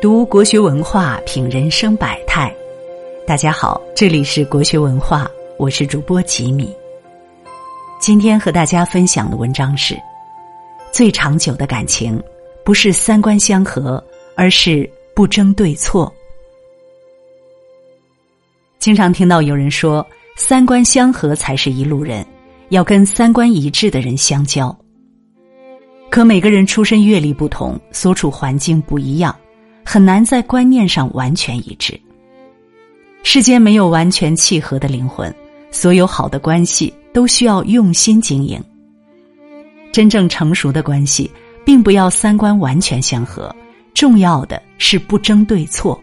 读国学文化，品人生百态。大家好，这里是国学文化，我是主播吉米。今天和大家分享的文章是：最长久的感情，不是三观相合，而是不争对错。经常听到有人说，三观相合才是一路人，要跟三观一致的人相交。可每个人出身阅历不同，所处环境不一样。很难在观念上完全一致。世间没有完全契合的灵魂，所有好的关系都需要用心经营。真正成熟的关系，并不要三观完全相合，重要的是不争对错。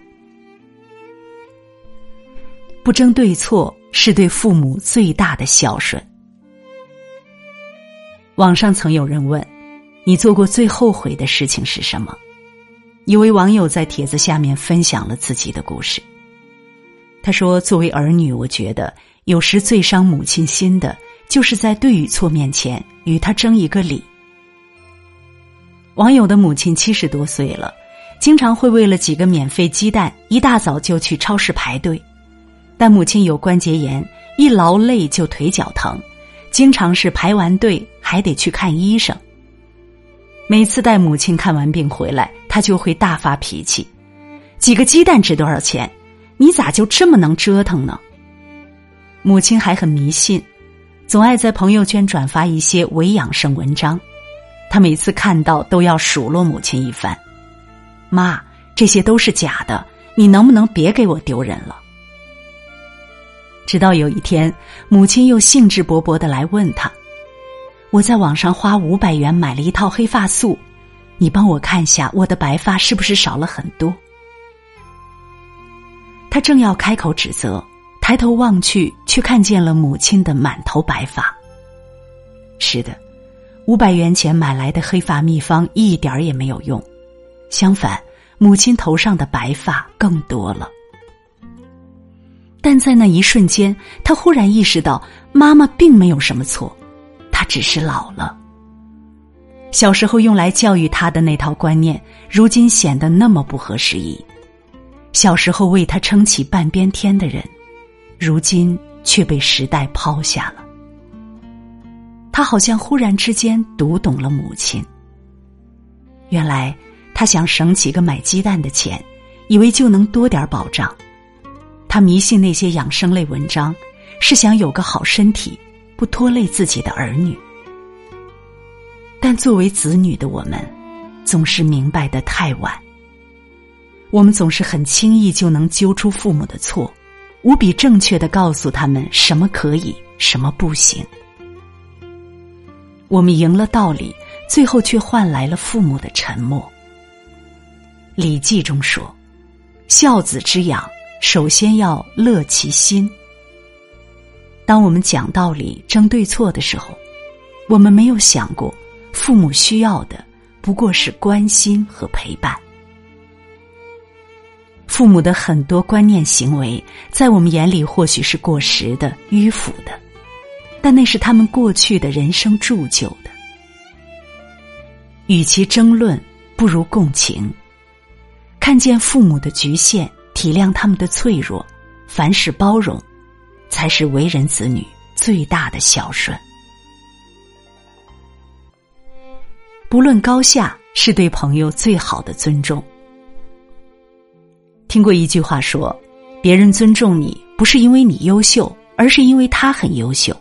不争对错是对父母最大的孝顺。网上曾有人问：“你做过最后悔的事情是什么？”一位网友在帖子下面分享了自己的故事。他说：“作为儿女，我觉得有时最伤母亲心的，就是在对与错面前与他争一个理。”网友的母亲七十多岁了，经常会为了几个免费鸡蛋，一大早就去超市排队。但母亲有关节炎，一劳累就腿脚疼，经常是排完队还得去看医生。每次带母亲看完病回来，他就会大发脾气：“几个鸡蛋值多少钱？你咋就这么能折腾呢？”母亲还很迷信，总爱在朋友圈转发一些伪养生文章。他每次看到都要数落母亲一番：“妈，这些都是假的，你能不能别给我丢人了？”直到有一天，母亲又兴致勃勃的来问他。我在网上花五百元买了一套黑发素，你帮我看下我的白发是不是少了很多？他正要开口指责，抬头望去，却看见了母亲的满头白发。是的，五百元钱买来的黑发秘方一点儿也没有用，相反，母亲头上的白发更多了。但在那一瞬间，他忽然意识到，妈妈并没有什么错。她只是老了。小时候用来教育他的那套观念，如今显得那么不合时宜。小时候为他撑起半边天的人，如今却被时代抛下了。他好像忽然之间读懂了母亲。原来他想省几个买鸡蛋的钱，以为就能多点保障。他迷信那些养生类文章，是想有个好身体。不拖累自己的儿女，但作为子女的我们，总是明白的太晚。我们总是很轻易就能揪出父母的错，无比正确的告诉他们什么可以，什么不行。我们赢了道理，最后却换来了父母的沉默。《礼记》中说：“孝子之养，首先要乐其心。”当我们讲道理、争对错的时候，我们没有想过，父母需要的不过是关心和陪伴。父母的很多观念、行为，在我们眼里或许是过时的、迂腐的，但那是他们过去的人生铸就的。与其争论，不如共情，看见父母的局限，体谅他们的脆弱，凡事包容。才是为人子女最大的孝顺。不论高下，是对朋友最好的尊重。听过一句话说：“别人尊重你，不是因为你优秀，而是因为他很优秀。”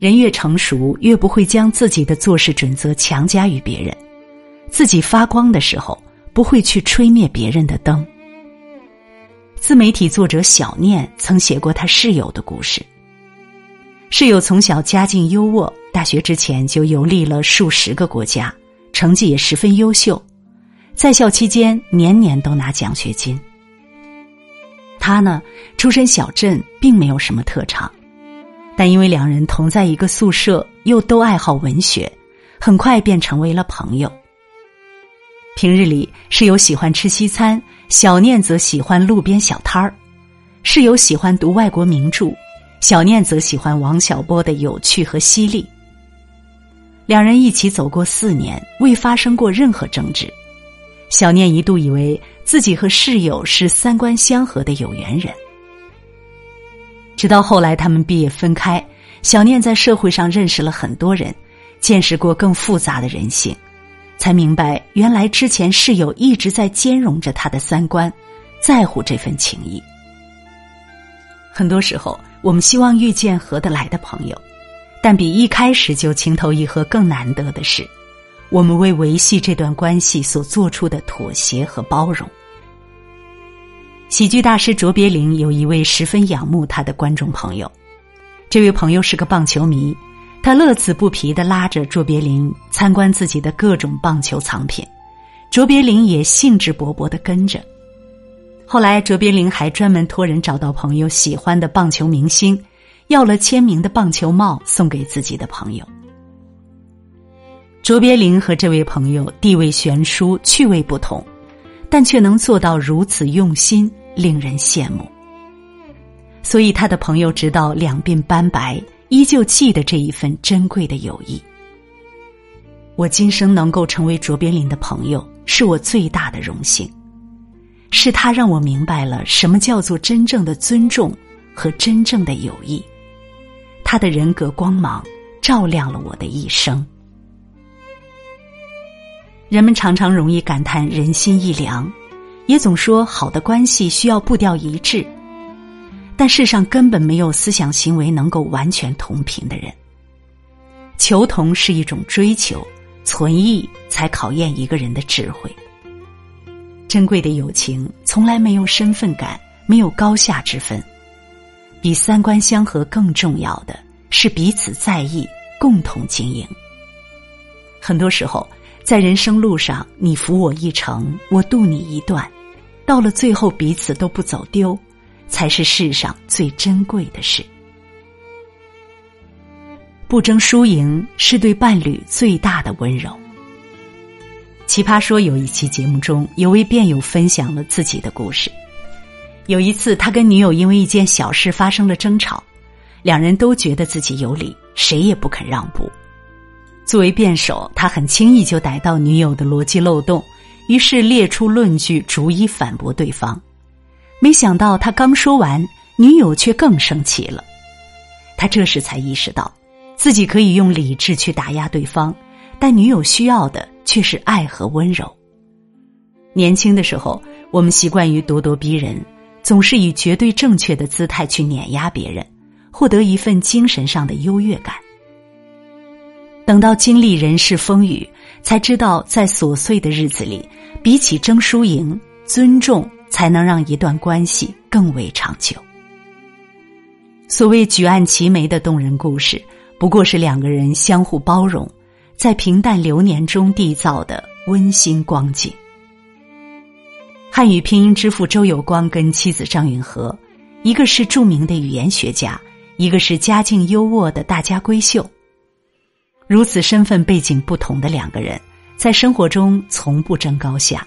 人越成熟，越不会将自己的做事准则强加于别人。自己发光的时候，不会去吹灭别人的灯。自媒体作者小念曾写过他室友的故事。室友从小家境优渥，大学之前就游历了数十个国家，成绩也十分优秀，在校期间年年都拿奖学金。他呢，出身小镇，并没有什么特长，但因为两人同在一个宿舍，又都爱好文学，很快便成为了朋友。平日里，室友喜欢吃西餐，小念则喜欢路边小摊儿；室友喜欢读外国名著，小念则喜欢王小波的有趣和犀利。两人一起走过四年，未发生过任何争执。小念一度以为自己和室友是三观相合的有缘人。直到后来他们毕业分开，小念在社会上认识了很多人，见识过更复杂的人性，才明白原来之前室友一直在兼容着他的三观，在乎这份情谊。很多时候，我们希望遇见合得来的朋友，但比一开始就情投意合更难得的是，我们为维系这段关系所做出的妥协和包容。喜剧大师卓别林有一位十分仰慕他的观众朋友，这位朋友是个棒球迷，他乐此不疲的拉着卓别林参观自己的各种棒球藏品，卓别林也兴致勃勃的跟着。后来，卓别林还专门托人找到朋友喜欢的棒球明星，要了签名的棒球帽送给自己的朋友。卓别林和这位朋友地位悬殊，趣味不同，但却能做到如此用心，令人羡慕。所以，他的朋友直到两鬓斑白，依旧记得这一份珍贵的友谊。我今生能够成为卓别林的朋友，是我最大的荣幸。是他让我明白了什么叫做真正的尊重和真正的友谊，他的人格光芒照亮了我的一生。人们常常容易感叹人心易凉，也总说好的关系需要步调一致，但世上根本没有思想行为能够完全同频的人。求同是一种追求，存异才考验一个人的智慧。珍贵的友情从来没有身份感，没有高下之分。比三观相合更重要的是彼此在意，共同经营。很多时候，在人生路上，你扶我一程，我渡你一段，到了最后彼此都不走丢，才是世上最珍贵的事。不争输赢是对伴侣最大的温柔。奇葩说有一期节目中，有位辩友分享了自己的故事。有一次，他跟女友因为一件小事发生了争吵，两人都觉得自己有理，谁也不肯让步。作为辩手，他很轻易就逮到女友的逻辑漏洞，于是列出论据，逐一反驳对方。没想到他刚说完，女友却更生气了。他这时才意识到，自己可以用理智去打压对方，但女友需要的。却是爱和温柔。年轻的时候，我们习惯于咄咄逼人，总是以绝对正确的姿态去碾压别人，获得一份精神上的优越感。等到经历人世风雨，才知道在琐碎的日子里，比起争输赢，尊重才能让一段关系更为长久。所谓举案齐眉的动人故事，不过是两个人相互包容。在平淡流年中缔造的温馨光景。汉语拼音之父周有光跟妻子张允和，一个是著名的语言学家，一个是家境优渥的大家闺秀。如此身份背景不同的两个人，在生活中从不争高下。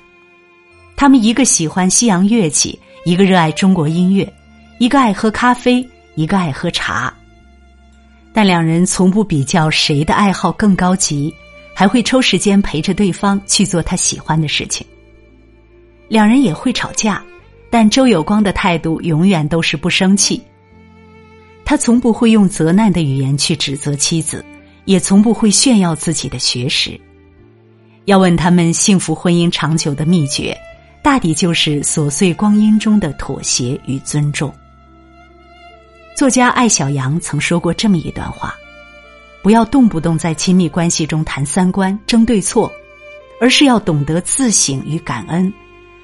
他们一个喜欢西洋乐器，一个热爱中国音乐，一个爱喝咖啡，一个爱喝茶。但两人从不比较谁的爱好更高级，还会抽时间陪着对方去做他喜欢的事情。两人也会吵架，但周有光的态度永远都是不生气。他从不会用责难的语言去指责妻子，也从不会炫耀自己的学识。要问他们幸福婚姻长久的秘诀，大抵就是琐碎光阴中的妥协与尊重。作家艾小阳曾说过这么一段话：“不要动不动在亲密关系中谈三观、争对错，而是要懂得自省与感恩，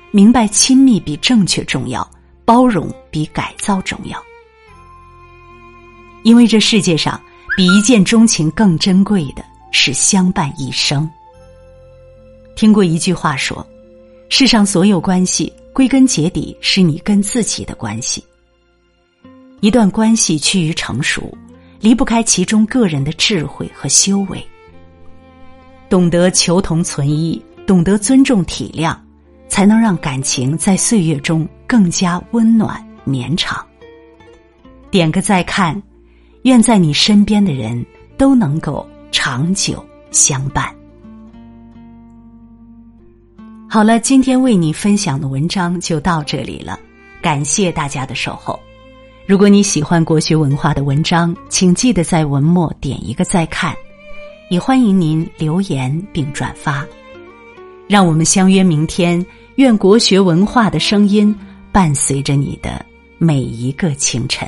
明白亲密比正确重要，包容比改造重要。因为这世界上比一见钟情更珍贵的是相伴一生。”听过一句话说：“世上所有关系，归根结底是你跟自己的关系。”一段关系趋于成熟，离不开其中个人的智慧和修为。懂得求同存异，懂得尊重体谅，才能让感情在岁月中更加温暖绵长。点个再看，愿在你身边的人都能够长久相伴。好了，今天为你分享的文章就到这里了，感谢大家的守候。如果你喜欢国学文化的文章，请记得在文末点一个再看，也欢迎您留言并转发。让我们相约明天，愿国学文化的声音伴随着你的每一个清晨。